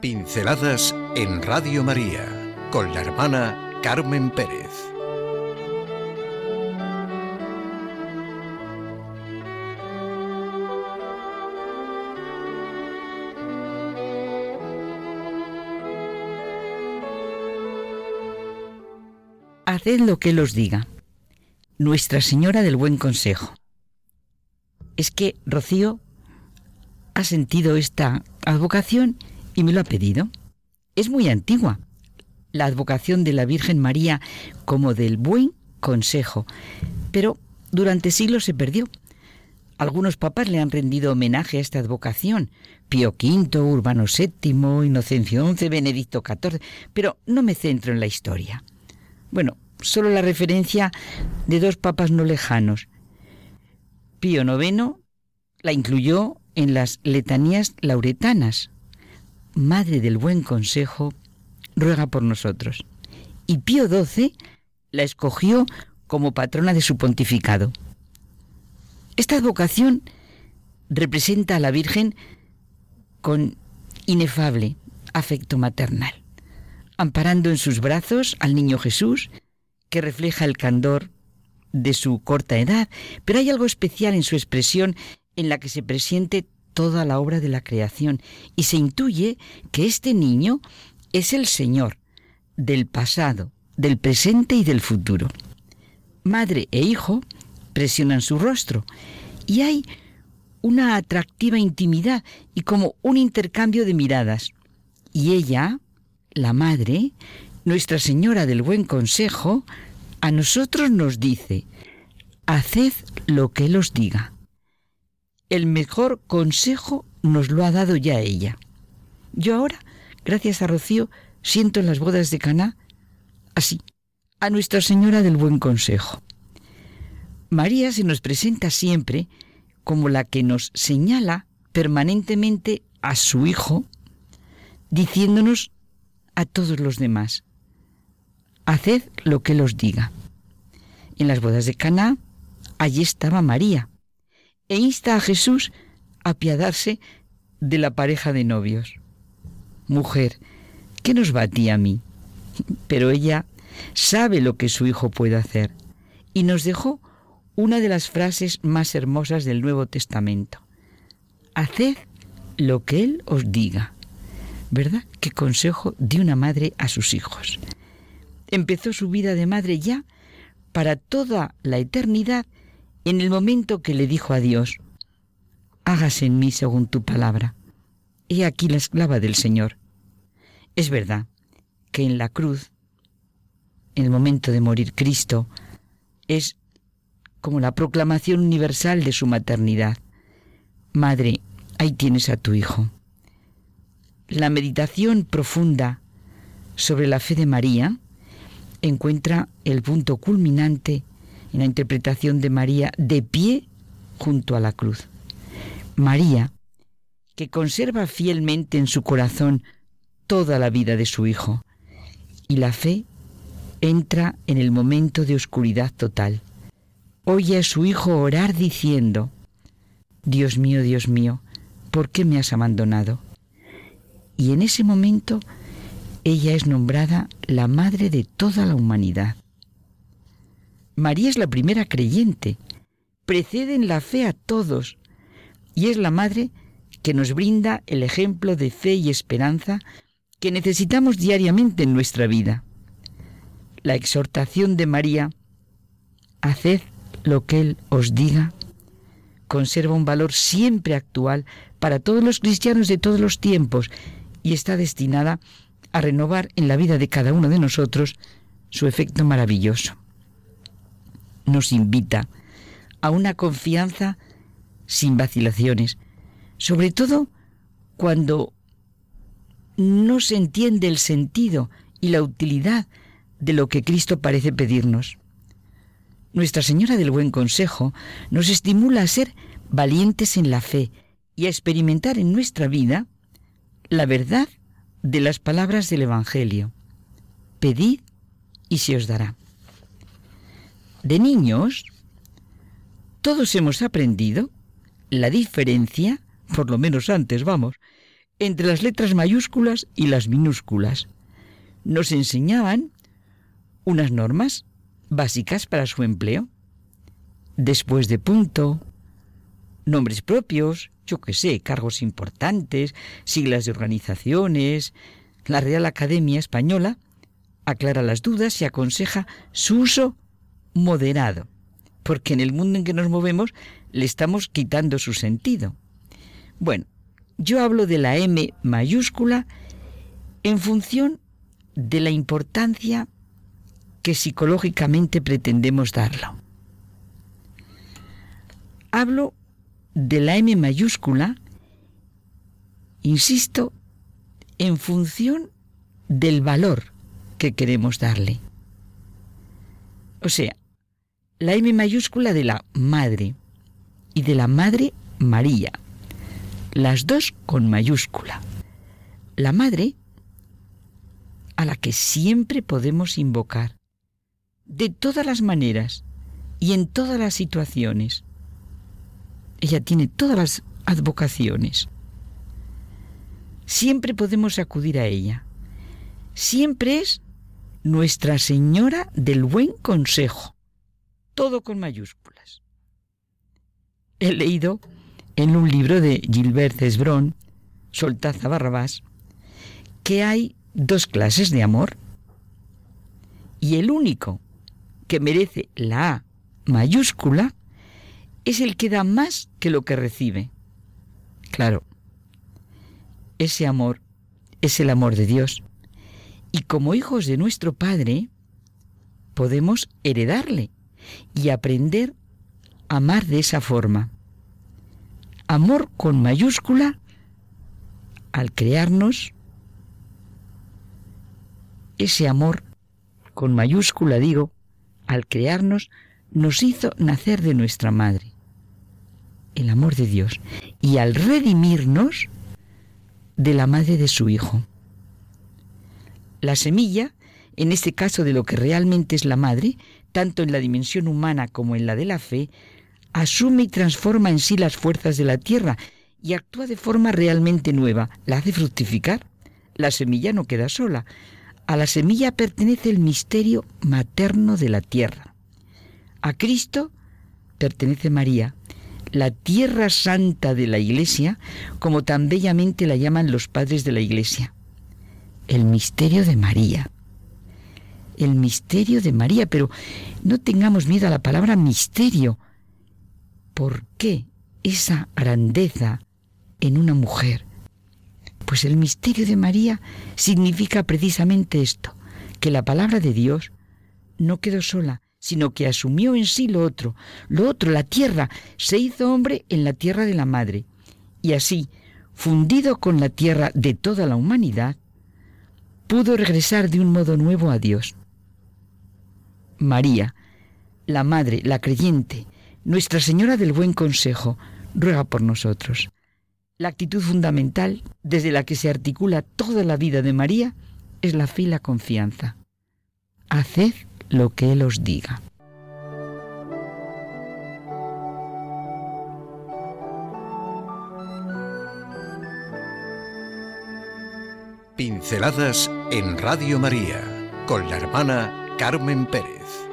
Pinceladas en Radio María con la hermana Carmen Pérez. Haced lo que Él os diga. Nuestra Señora del Buen Consejo. Es que Rocío ha sentido esta advocación y me lo ha pedido. Es muy antigua, la advocación de la Virgen María como del buen consejo, pero durante siglos se perdió. Algunos papas le han rendido homenaje a esta advocación, Pío V, Urbano VII, Inocencio XI, Benedicto XIV, pero no me centro en la historia. Bueno, solo la referencia de dos papas no lejanos. Pío IX la incluyó en las letanías lauretanas. Madre del Buen Consejo, ruega por nosotros. Y Pío XII la escogió como patrona de su pontificado. Esta advocación representa a la Virgen con inefable afecto maternal, amparando en sus brazos al niño Jesús, que refleja el candor de su corta edad, pero hay algo especial en su expresión en la que se presiente toda la obra de la creación y se intuye que este niño es el Señor del pasado, del presente y del futuro. Madre e hijo presionan su rostro y hay una atractiva intimidad y como un intercambio de miradas. Y ella, la madre, Nuestra Señora del Buen Consejo, a nosotros nos dice, haced lo que Él os diga el mejor consejo nos lo ha dado ya ella. Yo ahora, gracias a Rocío, siento en las bodas de Caná así, a Nuestra Señora del Buen Consejo. María se nos presenta siempre como la que nos señala permanentemente a su Hijo, diciéndonos a todos los demás, haced lo que Él os diga. En las bodas de Caná, allí estaba María, e insta a Jesús a apiadarse de la pareja de novios. Mujer, ¿qué nos va a ti a mí? Pero ella sabe lo que su hijo puede hacer y nos dejó una de las frases más hermosas del Nuevo Testamento. Haced lo que Él os diga. ¿Verdad? Qué consejo de una madre a sus hijos. Empezó su vida de madre ya para toda la eternidad en el momento que le dijo a Dios, hágase en mí según tu palabra. He aquí la esclava del Señor. Es verdad que en la cruz, en el momento de morir Cristo, es como la proclamación universal de su maternidad. Madre, ahí tienes a tu Hijo. La meditación profunda sobre la fe de María encuentra el punto culminante en la interpretación de María de pie junto a la cruz. María, que conserva fielmente en su corazón toda la vida de su Hijo, y la fe entra en el momento de oscuridad total. Oye a su Hijo orar diciendo, Dios mío, Dios mío, ¿por qué me has abandonado? Y en ese momento ella es nombrada la Madre de toda la humanidad. María es la primera creyente, precede en la fe a todos. Y es la madre que nos brinda el ejemplo de fe y esperanza que necesitamos diariamente en nuestra vida. La exhortación de María, haced lo que Él os diga, conserva un valor siempre actual para todos los cristianos de todos los tiempos y está destinada a renovar en la vida de cada uno de nosotros su efecto maravilloso nos invita a una confianza sin vacilaciones, sobre todo cuando no se entiende el sentido y la utilidad de lo que Cristo parece pedirnos. Nuestra Señora del Buen Consejo nos estimula a ser valientes en la fe y a experimentar en nuestra vida la verdad de las palabras del Evangelio. Pedid y se os dará. De niños, todos hemos aprendido la diferencia, por lo menos antes, vamos, entre las letras mayúsculas y las minúsculas. Nos enseñaban unas normas básicas para su empleo. Después de punto, nombres propios, yo qué sé, cargos importantes, siglas de organizaciones. La Real Academia Española aclara las dudas y aconseja su uso moderado, porque en el mundo en que nos movemos le estamos quitando su sentido. Bueno, yo hablo de la M mayúscula en función de la importancia que psicológicamente pretendemos darlo. Hablo de la M mayúscula, insisto, en función del valor que queremos darle. O sea, la M mayúscula de la Madre y de la Madre María, las dos con mayúscula. La Madre a la que siempre podemos invocar, de todas las maneras y en todas las situaciones. Ella tiene todas las advocaciones. Siempre podemos acudir a ella. Siempre es Nuestra Señora del Buen Consejo. Todo con mayúsculas. He leído en un libro de Gilbert Cesbron, Soltaza Barrabás, que hay dos clases de amor. Y el único que merece la A mayúscula es el que da más que lo que recibe. Claro, ese amor es el amor de Dios. Y como hijos de nuestro Padre, podemos heredarle y aprender a amar de esa forma. Amor con mayúscula al crearnos ese amor, con mayúscula digo, al crearnos, nos hizo nacer de nuestra madre, el amor de Dios, y al redimirnos de la madre de su hijo. La semilla, en este caso de lo que realmente es la madre, tanto en la dimensión humana como en la de la fe, asume y transforma en sí las fuerzas de la tierra y actúa de forma realmente nueva, la hace fructificar. La semilla no queda sola, a la semilla pertenece el misterio materno de la tierra. A Cristo pertenece María, la tierra santa de la Iglesia, como tan bellamente la llaman los padres de la Iglesia. El misterio de María. El misterio de María, pero no tengamos miedo a la palabra misterio. ¿Por qué esa grandeza en una mujer? Pues el misterio de María significa precisamente esto, que la palabra de Dios no quedó sola, sino que asumió en sí lo otro, lo otro, la tierra, se hizo hombre en la tierra de la madre, y así, fundido con la tierra de toda la humanidad, pudo regresar de un modo nuevo a Dios. María, la Madre, la creyente, Nuestra Señora del Buen Consejo, ruega por nosotros. La actitud fundamental desde la que se articula toda la vida de María es la fe y la confianza. Haced lo que Él os diga. Pinceladas en Radio María con la hermana Carmen Pérez.